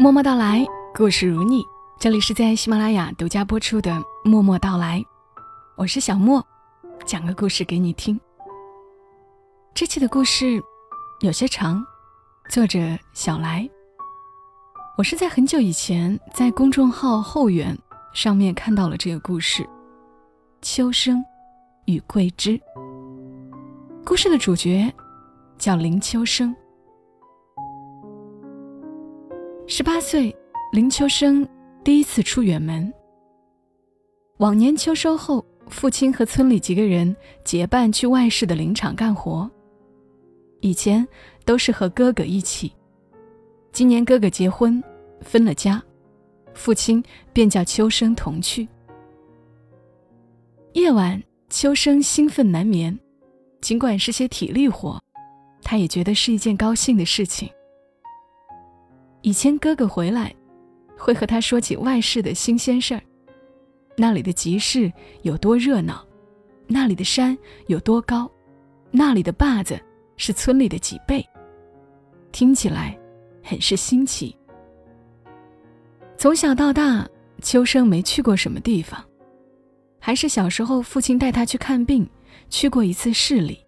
默默到来，故事如你。这里是在喜马拉雅独家播出的《默默到来》，我是小莫，讲个故事给你听。这期的故事有些长，作者小来。我是在很久以前在公众号后援上面看到了这个故事，《秋生与桂枝》。故事的主角叫林秋生。十八岁，林秋生第一次出远门。往年秋收后，父亲和村里几个人结伴去外市的林场干活。以前都是和哥哥一起，今年哥哥结婚分了家，父亲便叫秋生同去。夜晚，秋生兴奋难眠，尽管是些体力活，他也觉得是一件高兴的事情。以前哥哥回来，会和他说起外市的新鲜事儿，那里的集市有多热闹，那里的山有多高，那里的坝子是村里的几倍，听起来很是新奇。从小到大，秋生没去过什么地方，还是小时候父亲带他去看病，去过一次市里。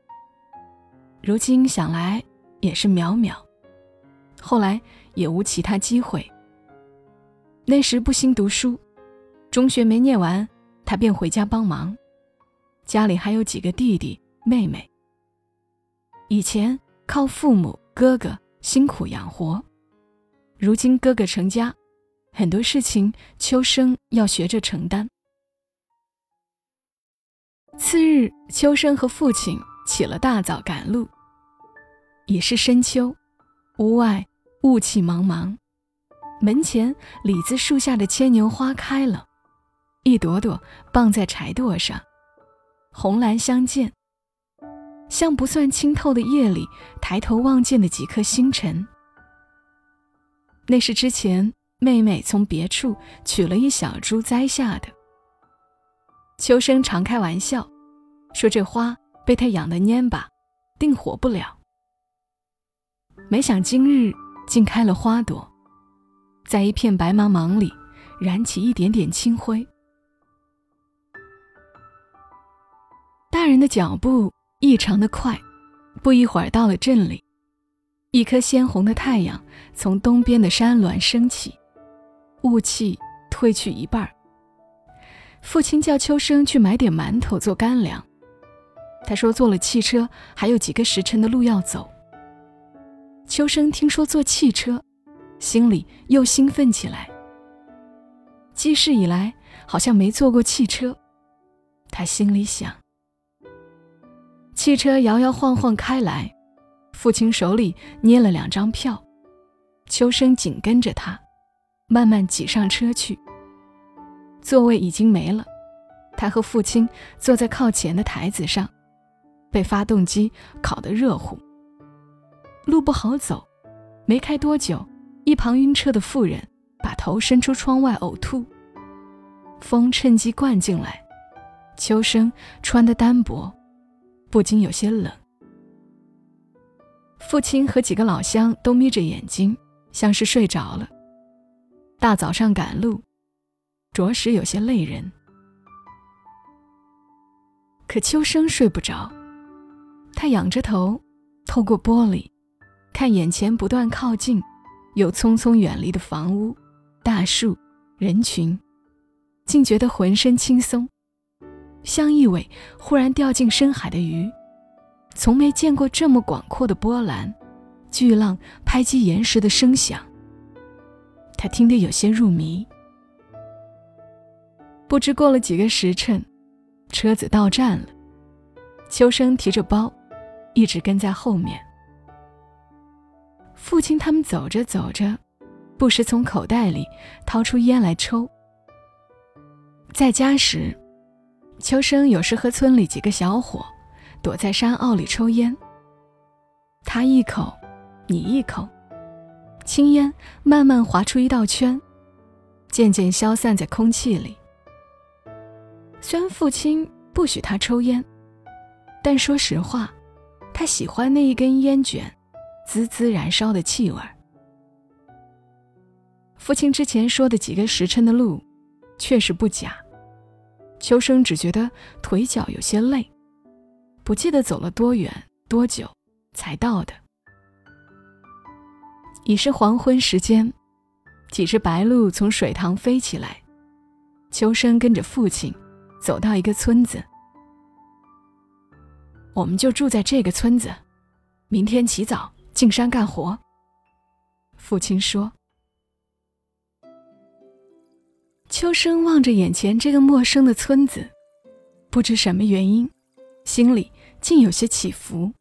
如今想来也是渺渺。后来。也无其他机会。那时不兴读书，中学没念完，他便回家帮忙。家里还有几个弟弟妹妹。以前靠父母哥哥辛苦养活，如今哥哥成家，很多事情秋生要学着承担。次日，秋生和父亲起了大早赶路。已是深秋，屋外。雾气茫茫，门前李子树下的牵牛花开了，一朵朵傍在柴垛上，红蓝相间，像不算清透的夜里抬头望见的几颗星辰。那是之前妹妹从别处取了一小株栽下的。秋生常开玩笑，说这花被他养的蔫巴，定活不了。没想今日。竟开了花朵，在一片白茫茫里燃起一点点清辉。大人的脚步异常的快，不一会儿到了镇里。一颗鲜红的太阳从东边的山峦升起，雾气褪去一半儿。父亲叫秋生去买点馒头做干粮。他说坐了汽车还有几个时辰的路要走。秋生听说坐汽车，心里又兴奋起来。记事以来，好像没坐过汽车。他心里想。汽车摇摇晃晃开来，父亲手里捏了两张票，秋生紧跟着他，慢慢挤上车去。座位已经没了，他和父亲坐在靠前的台子上，被发动机烤得热乎。路不好走，没开多久，一旁晕车的妇人把头伸出窗外呕吐。风趁机灌进来，秋生穿得单薄，不禁有些冷。父亲和几个老乡都眯着眼睛，像是睡着了。大早上赶路，着实有些累人。可秋生睡不着，他仰着头，透过玻璃。看眼前不断靠近，又匆匆远离的房屋、大树、人群，竟觉得浑身轻松，像一尾忽然掉进深海的鱼。从没见过这么广阔的波澜，巨浪拍击岩石的声响。他听得有些入迷。不知过了几个时辰，车子到站了，秋生提着包，一直跟在后面。父亲他们走着走着，不时从口袋里掏出烟来抽。在家时，秋生有时和村里几个小伙躲在山坳里抽烟。他一口，你一口，青烟慢慢划出一道圈，渐渐消散在空气里。虽然父亲不许他抽烟，但说实话，他喜欢那一根烟卷。滋滋燃烧的气味父亲之前说的几个时辰的路，确实不假。秋生只觉得腿脚有些累，不记得走了多远多久才到的。已是黄昏时间，几只白鹭从水塘飞起来。秋生跟着父亲走到一个村子，我们就住在这个村子，明天起早进山干活。父亲说。秋生望着眼前这个陌生的村子，不知什么原因，心里竟有些起伏。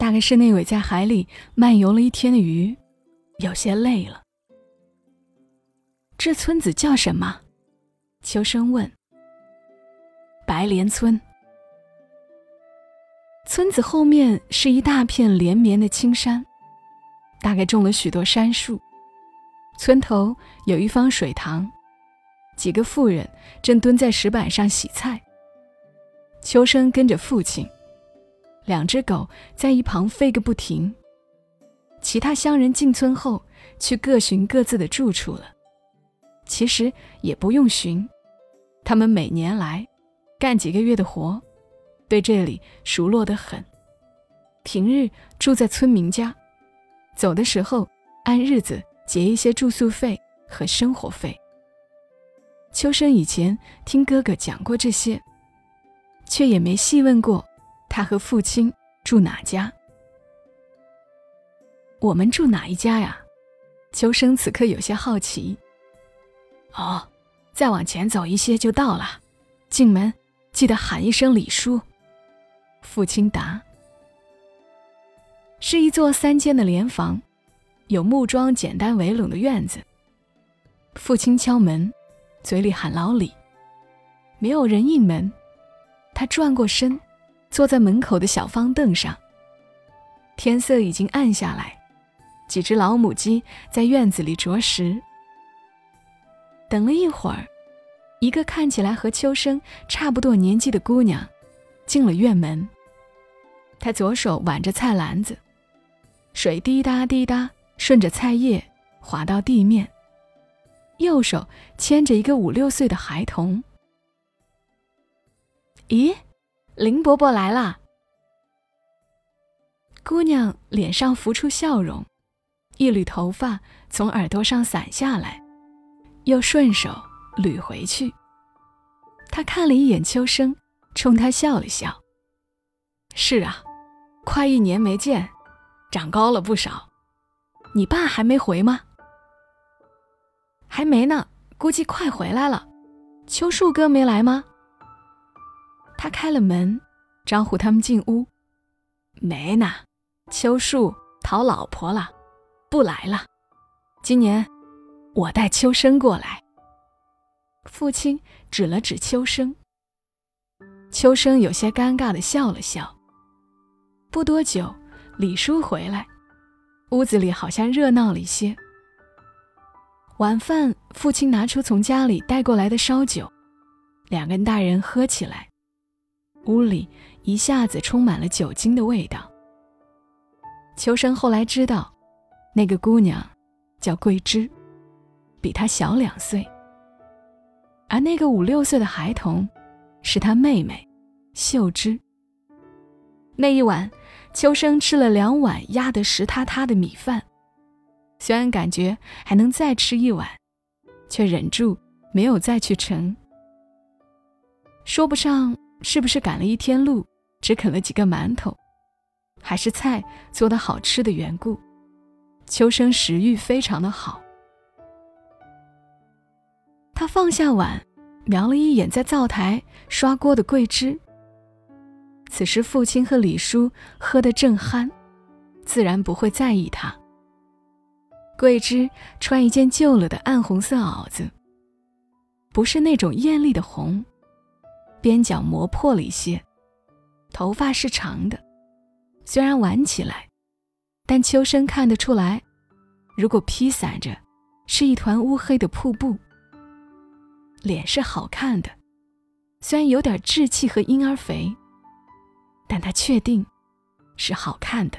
大概是那尾在海里漫游了一天的鱼，有些累了。这村子叫什么？秋生问。白莲村。村子后面是一大片连绵的青山，大概种了许多杉树。村头有一方水塘。几个妇人正蹲在石板上洗菜。秋生跟着父亲，两只狗在一旁吠个不停。其他乡人进村后，去各寻各自的住处了。其实也不用寻，他们每年来，干几个月的活，对这里熟络得很。平日住在村民家，走的时候按日子结一些住宿费和生活费。秋生以前听哥哥讲过这些，却也没细问过他和父亲住哪家。我们住哪一家呀？秋生此刻有些好奇。哦，再往前走一些就到了，进门记得喊一声李叔。父亲答。是一座三间的连房，有木桩简单围拢的院子。父亲敲门。嘴里喊老李，没有人应门。他转过身，坐在门口的小方凳上。天色已经暗下来，几只老母鸡在院子里啄食。等了一会儿，一个看起来和秋生差不多年纪的姑娘进了院门。他左手挽着菜篮子，水滴答滴答顺着菜叶滑到地面。右手牵着一个五六岁的孩童。咦，林伯伯来啦！姑娘脸上浮出笑容，一缕头发从耳朵上散下来，又顺手捋回去。她看了一眼秋生，冲他笑了笑。是啊，快一年没见，长高了不少。你爸还没回吗？还没呢，估计快回来了。秋树哥没来吗？他开了门，招呼他们进屋。没呢，秋树讨老婆了，不来了。今年我带秋生过来。父亲指了指秋生。秋生有些尴尬的笑了笑。不多久，李叔回来，屋子里好像热闹了一些。晚饭，父亲拿出从家里带过来的烧酒，两个大人喝起来，屋里一下子充满了酒精的味道。秋生后来知道，那个姑娘叫桂枝，比他小两岁，而那个五六岁的孩童是他妹妹秀芝。那一晚，秋生吃了两碗压得实塌塌的米饭。虽然感觉还能再吃一碗，却忍住没有再去盛。说不上是不是赶了一天路，只啃了几个馒头，还是菜做的好吃的缘故，秋生食欲非常的好。他放下碗，瞄了一眼在灶台刷锅的桂枝。此时父亲和李叔喝得正酣，自然不会在意他。桂枝穿一件旧了的暗红色袄子，不是那种艳丽的红，边角磨破了一些，头发是长的，虽然挽起来，但秋生看得出来，如果披散着，是一团乌黑的瀑布。脸是好看的，虽然有点稚气和婴儿肥，但他确定是好看的。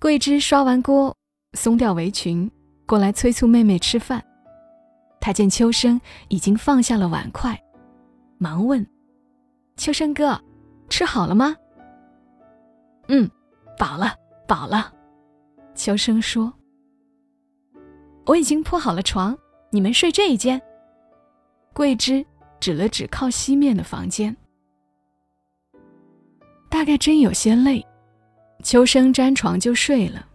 桂枝刷完锅。松掉围裙，过来催促妹妹吃饭。他见秋生已经放下了碗筷，忙问：“秋生哥，吃好了吗？”“嗯，饱了，饱了。”秋生说：“我已经铺好了床，你们睡这一间。”桂枝指了指靠西面的房间。大概真有些累，秋生沾床就睡了。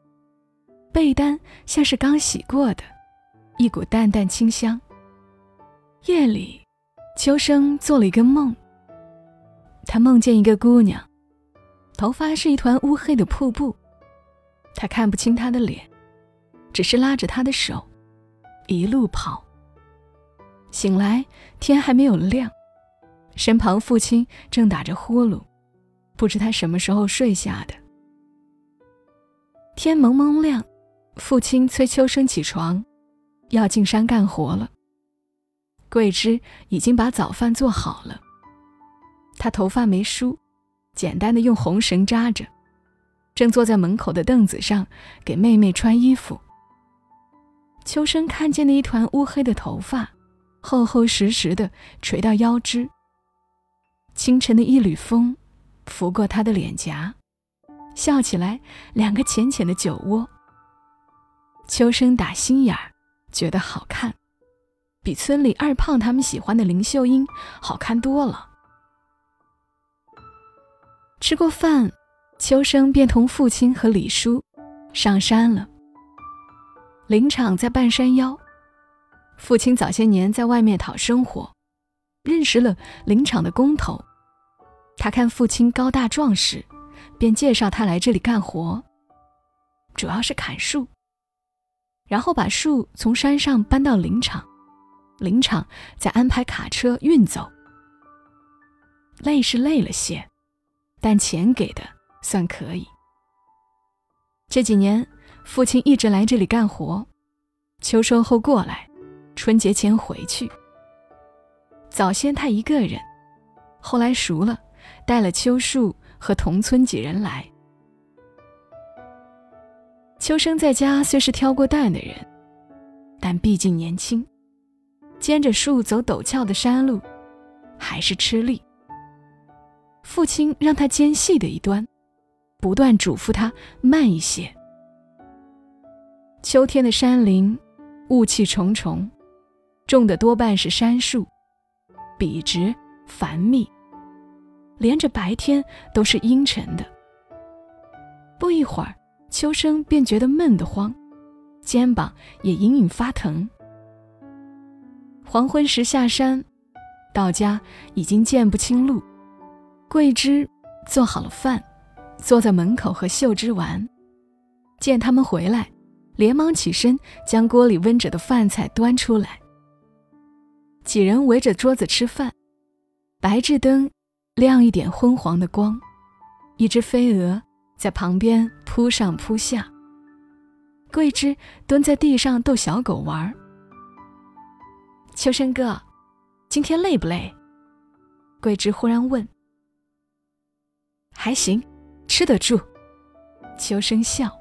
被单像是刚洗过的，一股淡淡清香。夜里，秋生做了一个梦。他梦见一个姑娘，头发是一团乌黑的瀑布。他看不清她的脸，只是拉着她的手，一路跑。醒来，天还没有亮，身旁父亲正打着呼噜，不知他什么时候睡下的。天蒙蒙亮。父亲催秋生起床，要进山干活了。桂枝已经把早饭做好了。他头发没梳，简单的用红绳扎着，正坐在门口的凳子上给妹妹穿衣服。秋生看见那一团乌黑的头发，厚厚实实的垂到腰肢。清晨的一缕风，拂过他的脸颊，笑起来，两个浅浅的酒窝。秋生打心眼儿，觉得好看，比村里二胖他们喜欢的林秀英好看多了。吃过饭，秋生便同父亲和李叔上山了。林场在半山腰，父亲早些年在外面讨生活，认识了林场的工头。他看父亲高大壮实，便介绍他来这里干活，主要是砍树。然后把树从山上搬到林场，林场再安排卡车运走。累是累了些，但钱给的算可以。这几年，父亲一直来这里干活，秋收后过来，春节前回去。早先他一个人，后来熟了，带了秋树和同村几人来。秋生在家虽是挑过担的人，但毕竟年轻，肩着树走陡峭的山路，还是吃力。父亲让他肩细的一端，不断嘱咐他慢一些。秋天的山林，雾气重重，种的多半是杉树，笔直繁密，连着白天都是阴沉的。不一会儿。秋生便觉得闷得慌，肩膀也隐隐发疼。黄昏时下山，到家已经见不清路。桂枝做好了饭，坐在门口和秀芝玩。见他们回来，连忙起身将锅里温着的饭菜端出来。几人围着桌子吃饭，白炽灯亮一点昏黄的光，一只飞蛾。在旁边扑上扑下，桂枝蹲在地上逗小狗玩。秋生哥，今天累不累？桂枝忽然问。还行，吃得住。秋生笑。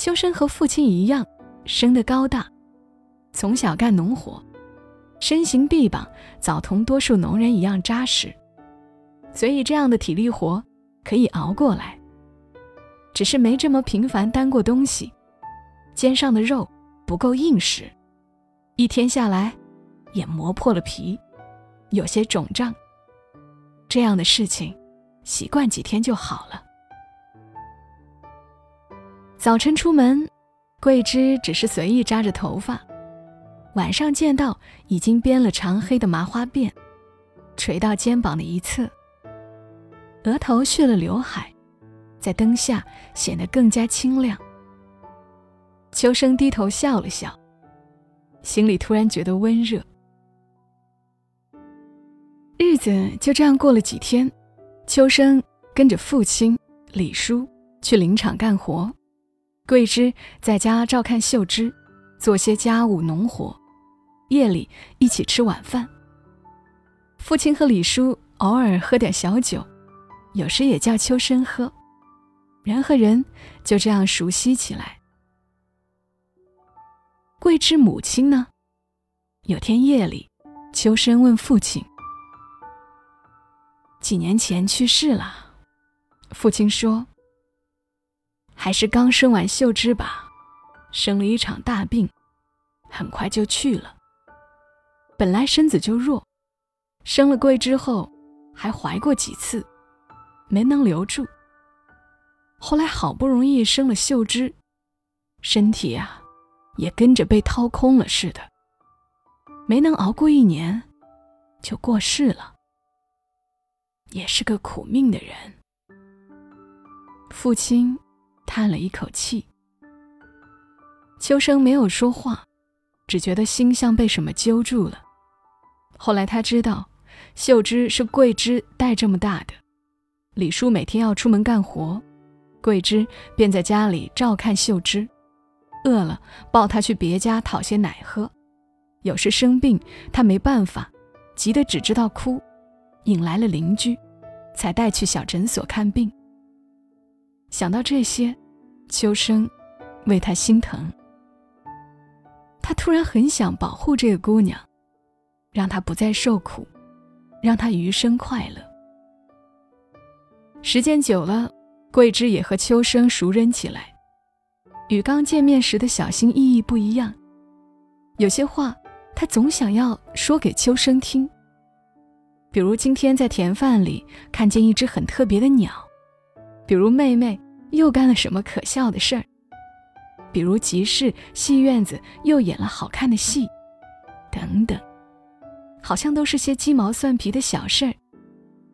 秋生和父亲一样，生得高大，从小干农活，身形臂膀早同多数农人一样扎实，所以这样的体力活。可以熬过来，只是没这么频繁担过东西，肩上的肉不够硬实，一天下来也磨破了皮，有些肿胀。这样的事情，习惯几天就好了。早晨出门，桂枝只是随意扎着头发，晚上见到已经编了长黑的麻花辫，垂到肩膀的一侧。额头蓄了刘海，在灯下显得更加清亮。秋生低头笑了笑，心里突然觉得温热。日子就这样过了几天，秋生跟着父亲李叔去林场干活，桂枝在家照看秀芝，做些家务农活，夜里一起吃晚饭。父亲和李叔偶尔喝点小酒。有时也叫秋生喝，人和人就这样熟悉起来。桂枝母亲呢？有天夜里，秋生问父亲：“几年前去世了。”父亲说：“还是刚生完秀芝吧，生了一场大病，很快就去了。本来身子就弱，生了桂枝后还怀过几次，没能留住。后来好不容易生了秀芝，身体啊，也跟着被掏空了似的，没能熬过一年，就过世了。也是个苦命的人。”父亲叹了一口气。秋生没有说话，只觉得心像被什么揪住了。后来他知道，秀芝是桂枝带这么大的。李叔每天要出门干活，桂枝便在家里照看秀芝，饿了抱她去别家讨些奶喝。有时生病，他没办法，急得只知道哭，引来了邻居，才带去小诊所看病。想到这些，秋生为她心疼。他突然很想保护这个姑娘，让她不再受苦，让她余生快乐。时间久了，桂枝也和秋生熟人起来，与刚见面时的小心翼翼不一样。有些话，他总想要说给秋生听。比如今天在田饭里看见一只很特别的鸟。比如妹妹又干了什么可笑的事儿，比如集市戏院子又演了好看的戏，等等，好像都是些鸡毛蒜皮的小事儿，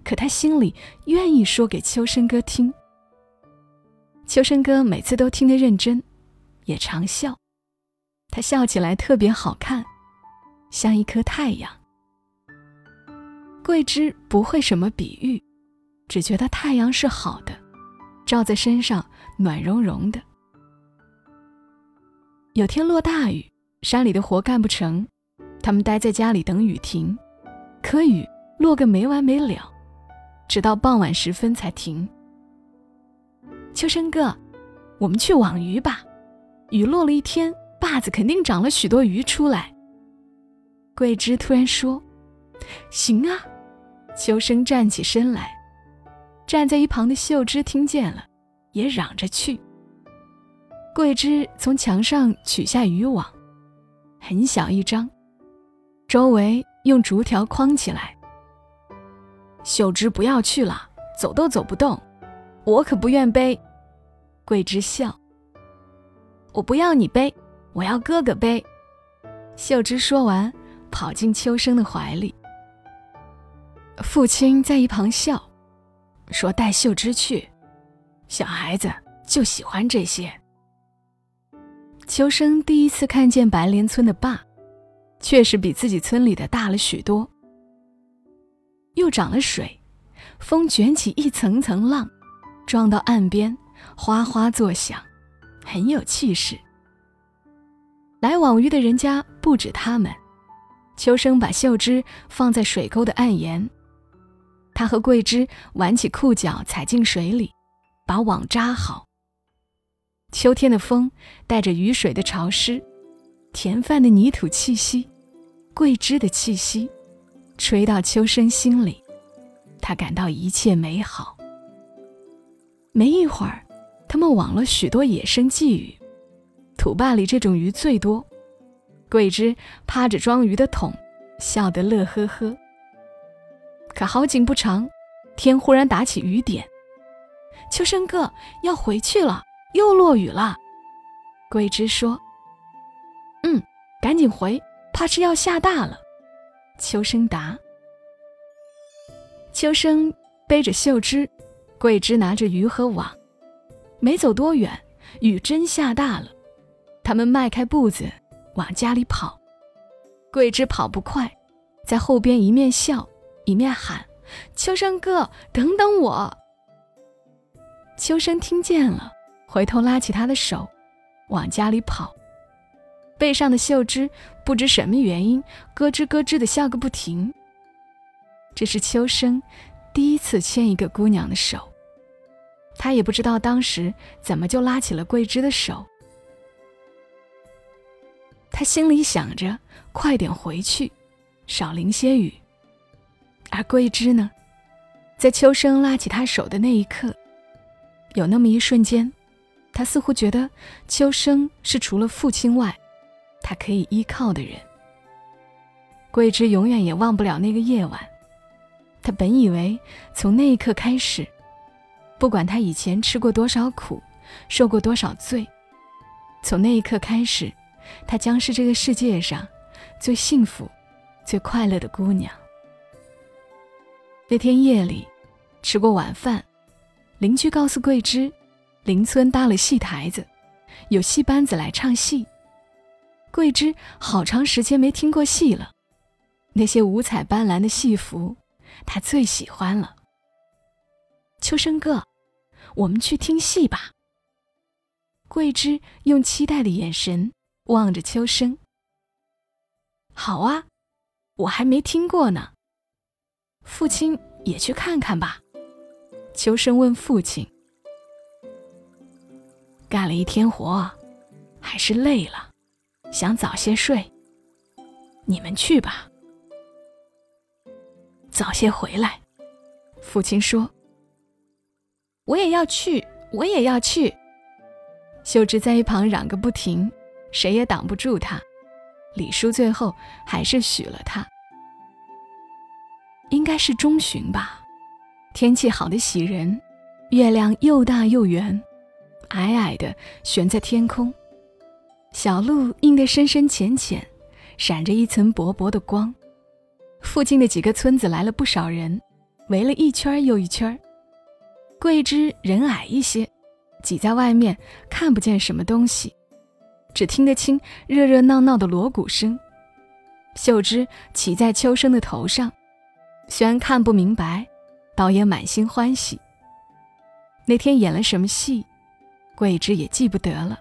可他心里愿意说给秋生哥听。秋生哥每次都听得认真，也常笑，他笑起来特别好看，像一颗太阳。桂枝不会什么比喻，只觉得太阳是好的。照在身上，暖融融的。有天落大雨，山里的活干不成，他们待在家里等雨停。可雨落个没完没了，直到傍晚时分才停。秋生哥，我们去网鱼吧。雨落了一天，坝子肯定长了许多鱼出来。桂枝突然说：“行啊。”秋生站起身来。站在一旁的秀芝听见了，也嚷着去。桂枝从墙上取下渔网，很小一张，周围用竹条框起来。秀芝不要去了，走都走不动，我可不愿背。桂枝笑。我不要你背，我要哥哥背。秀芝说完，跑进秋生的怀里。父亲在一旁笑。说带秀芝去，小孩子就喜欢这些。秋生第一次看见白莲村的坝，确实比自己村里的大了许多，又涨了水，风卷起一层层浪，撞到岸边，哗哗作响，很有气势。来网鱼的人家不止他们，秋生把秀芝放在水沟的岸沿。他和桂枝挽起裤脚，踩进水里，把网扎好。秋天的风带着雨水的潮湿，田饭的泥土气息，桂枝的气息，吹到秋生心里，他感到一切美好。没一会儿，他们网了许多野生鲫鱼，土坝里这种鱼最多。桂枝趴着装鱼的桶，笑得乐呵呵。可好景不长，天忽然打起雨点。秋生哥要回去了，又落雨了。桂枝说：“嗯，赶紧回，怕是要下大了。”秋生答。秋生背着秀枝，桂枝拿着鱼和网，没走多远，雨真下大了。他们迈开步子往家里跑，桂枝跑不快，在后边一面笑。一面喊：“秋生哥，等等我！”秋生听见了，回头拉起他的手，往家里跑。背上的秀芝不知什么原因，咯吱咯吱的笑个不停。这是秋生第一次牵一个姑娘的手，他也不知道当时怎么就拉起了桂枝的手。他心里想着快点回去，少淋些雨。而桂枝呢，在秋生拉起他手的那一刻，有那么一瞬间，他似乎觉得秋生是除了父亲外，他可以依靠的人。桂枝永远也忘不了那个夜晚，他本以为从那一刻开始，不管他以前吃过多少苦，受过多少罪，从那一刻开始，她将是这个世界上最幸福、最快乐的姑娘。那天夜里，吃过晚饭，邻居告诉桂枝，邻村搭了戏台子，有戏班子来唱戏。桂枝好长时间没听过戏了，那些五彩斑斓的戏服，她最喜欢了。秋生哥，我们去听戏吧。桂枝用期待的眼神望着秋生。好啊，我还没听过呢。父亲也去看看吧。秋生问父亲：“干了一天活，还是累了，想早些睡。你们去吧，早些回来。”父亲说：“我也要去，我也要去。”秀芝在一旁嚷个不停，谁也挡不住他。李叔最后还是许了他。应该是中旬吧，天气好的喜人，月亮又大又圆，矮矮的悬在天空，小路映得深深浅浅，闪着一层薄薄的光。附近的几个村子来了不少人，围了一圈又一圈。桂枝人矮一些，挤在外面看不见什么东西，只听得清热热闹闹的锣鼓声。秀芝骑在秋生的头上。虽然看不明白，倒也满心欢喜。那天演了什么戏，桂枝也记不得了。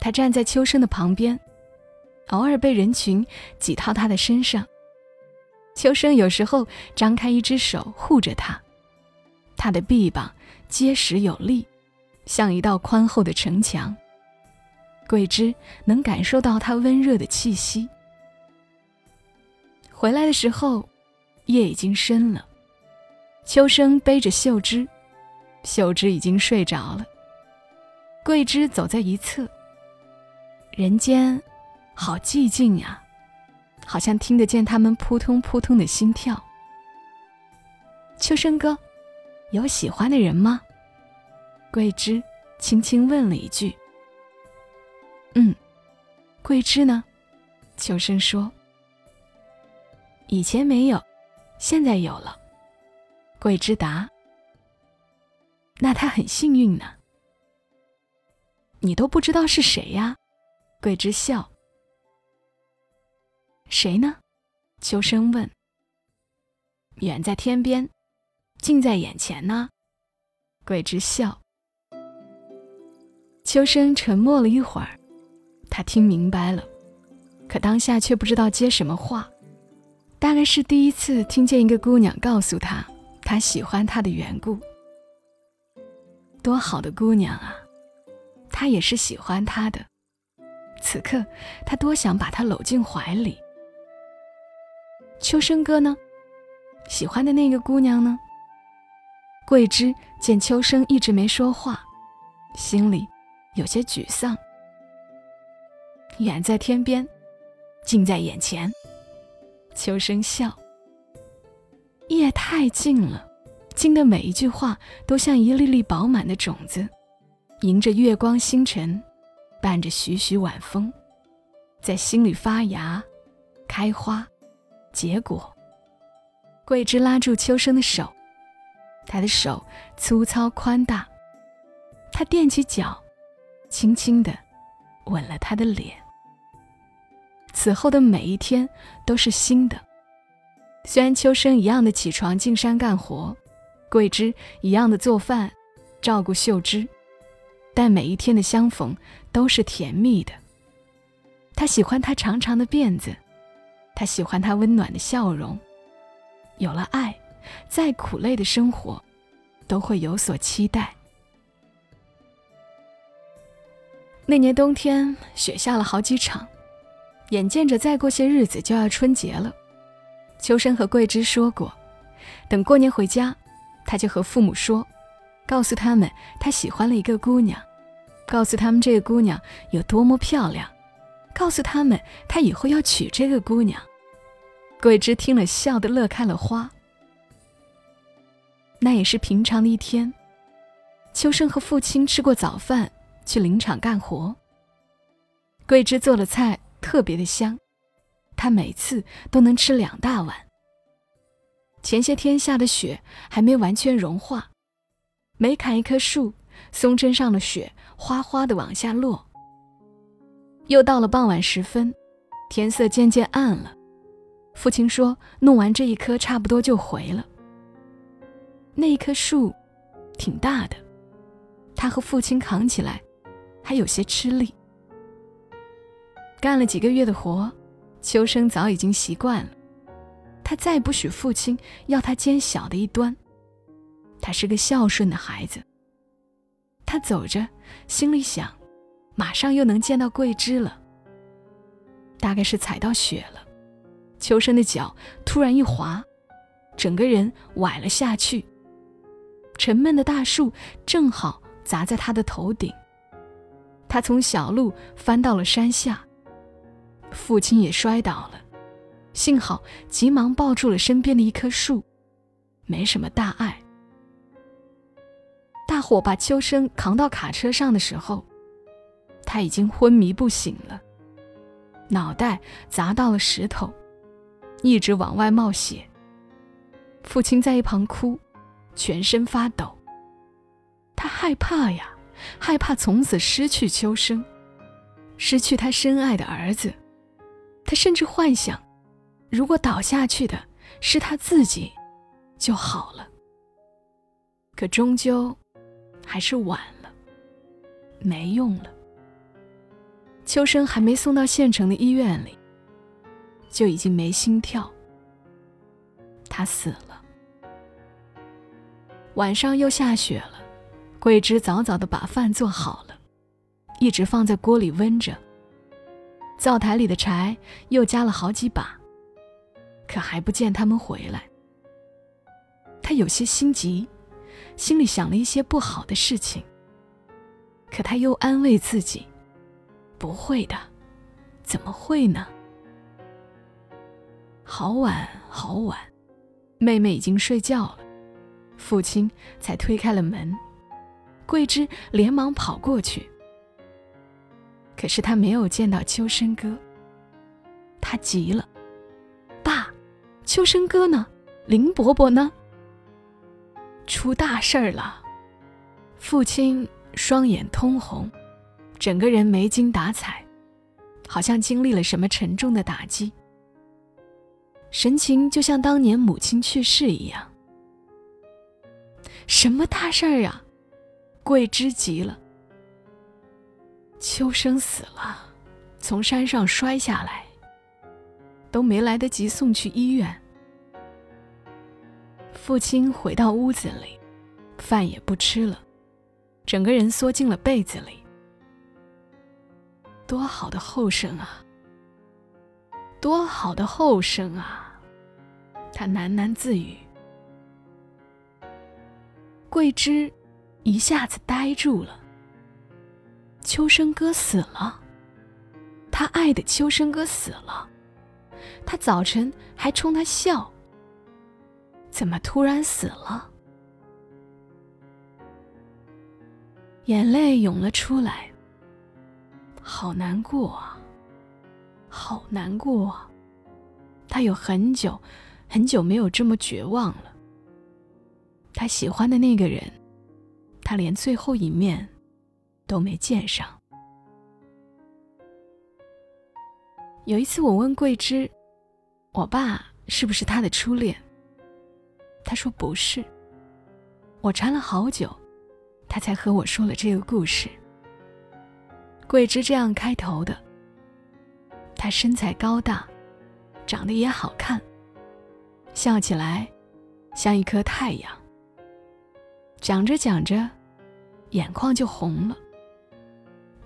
他站在秋生的旁边，偶尔被人群挤到他的身上。秋生有时候张开一只手护着他，他的臂膀结实有力，像一道宽厚的城墙。桂枝能感受到他温热的气息。回来的时候。夜已经深了，秋生背着秀芝，秀芝已经睡着了。桂枝走在一侧。人间好寂静呀，好像听得见他们扑通扑通的心跳。秋生哥，有喜欢的人吗？桂枝轻轻问了一句。嗯，桂枝呢？秋生说。以前没有。现在有了，桂枝答：“那他很幸运呢。”你都不知道是谁呀？桂枝笑。谁呢？秋生问。远在天边，近在眼前呢。桂枝笑。秋生沉默了一会儿，他听明白了，可当下却不知道接什么话。大概是第一次听见一个姑娘告诉他，他喜欢她的缘故。多好的姑娘啊，他也是喜欢她的。此刻，他多想把她搂进怀里。秋生哥呢？喜欢的那个姑娘呢？桂枝见秋生一直没说话，心里有些沮丧。远在天边，近在眼前。秋生笑。夜太静了，静的每一句话都像一粒粒饱满的种子，迎着月光星辰，伴着徐徐晚风，在心里发芽、开花、结果。桂枝拉住秋生的手，他的手粗糙宽大，他踮起脚，轻轻地吻了他的脸。此后的每一天都是新的。虽然秋生一样的起床进山干活，桂枝一样的做饭，照顾秀芝，但每一天的相逢都是甜蜜的。他喜欢她长长的辫子，他喜欢她温暖的笑容。有了爱，再苦累的生活，都会有所期待。那年冬天，雪下了好几场。眼见着再过些日子就要春节了，秋生和桂枝说过，等过年回家，他就和父母说，告诉他们他喜欢了一个姑娘，告诉他们这个姑娘有多么漂亮，告诉他们他以后要娶这个姑娘。桂枝听了，笑得乐开了花。那也是平常的一天，秋生和父亲吃过早饭，去林场干活。桂枝做了菜。特别的香，他每次都能吃两大碗。前些天下的雪还没完全融化，每砍一棵树，松针上的雪哗哗的往下落。又到了傍晚时分，天色渐渐暗了。父亲说：“弄完这一棵，差不多就回了。”那一棵树挺大的，他和父亲扛起来还有些吃力。干了几个月的活，秋生早已经习惯了。他再不许父亲要他肩小的一端。他是个孝顺的孩子。他走着，心里想，马上又能见到桂枝了。大概是踩到雪了，秋生的脚突然一滑，整个人崴了下去。沉闷的大树正好砸在他的头顶。他从小路翻到了山下。父亲也摔倒了，幸好急忙抱住了身边的一棵树，没什么大碍。大伙把秋生扛到卡车上的时候，他已经昏迷不醒了，脑袋砸到了石头，一直往外冒血。父亲在一旁哭，全身发抖。他害怕呀，害怕从此失去秋生，失去他深爱的儿子。他甚至幻想，如果倒下去的是他自己，就好了。可终究还是晚了，没用了。秋生还没送到县城的医院里，就已经没心跳。他死了。晚上又下雪了，桂枝早早的把饭做好了，一直放在锅里温着。灶台里的柴又加了好几把，可还不见他们回来。他有些心急，心里想了一些不好的事情。可他又安慰自己：“不会的，怎么会呢？”好晚好晚，妹妹已经睡觉了，父亲才推开了门。桂枝连忙跑过去。可是他没有见到秋生哥，他急了：“爸，秋生哥呢？林伯伯呢？出大事儿了！”父亲双眼通红，整个人没精打采，好像经历了什么沉重的打击，神情就像当年母亲去世一样。什么大事儿啊？桂枝急了。秋生死了，从山上摔下来，都没来得及送去医院。父亲回到屋子里，饭也不吃了，整个人缩进了被子里。多好的后生啊！多好的后生啊！他喃喃自语。桂枝一下子呆住了。秋生哥死了，他爱的秋生哥死了，他早晨还冲他笑，怎么突然死了？眼泪涌了出来，好难过啊，好难过啊！他有很久很久没有这么绝望了。他喜欢的那个人，他连最后一面。都没见上。有一次，我问桂枝：“我爸是不是他的初恋？”他说：“不是。”我缠了好久，他才和我说了这个故事。桂枝这样开头的：“他身材高大，长得也好看，笑起来像一颗太阳。”讲着讲着，眼眶就红了。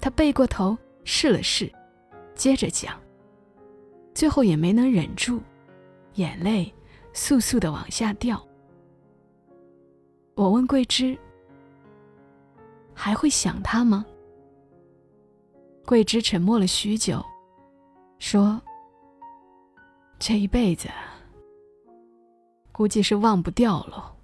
他背过头试了试，接着讲：“最后也没能忍住，眼泪簌簌的往下掉。我问桂枝：“还会想他吗？”桂枝沉默了许久，说：“这一辈子，估计是忘不掉了。”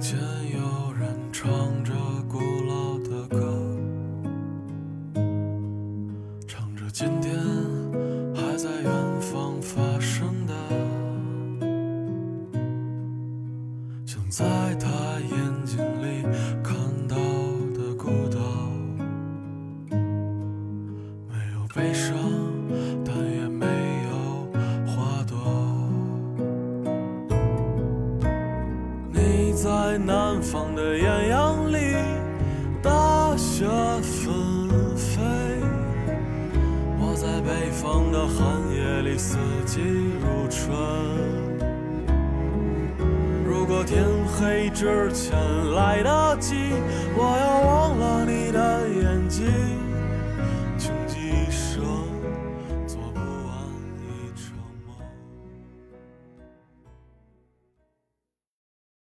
见有人唱着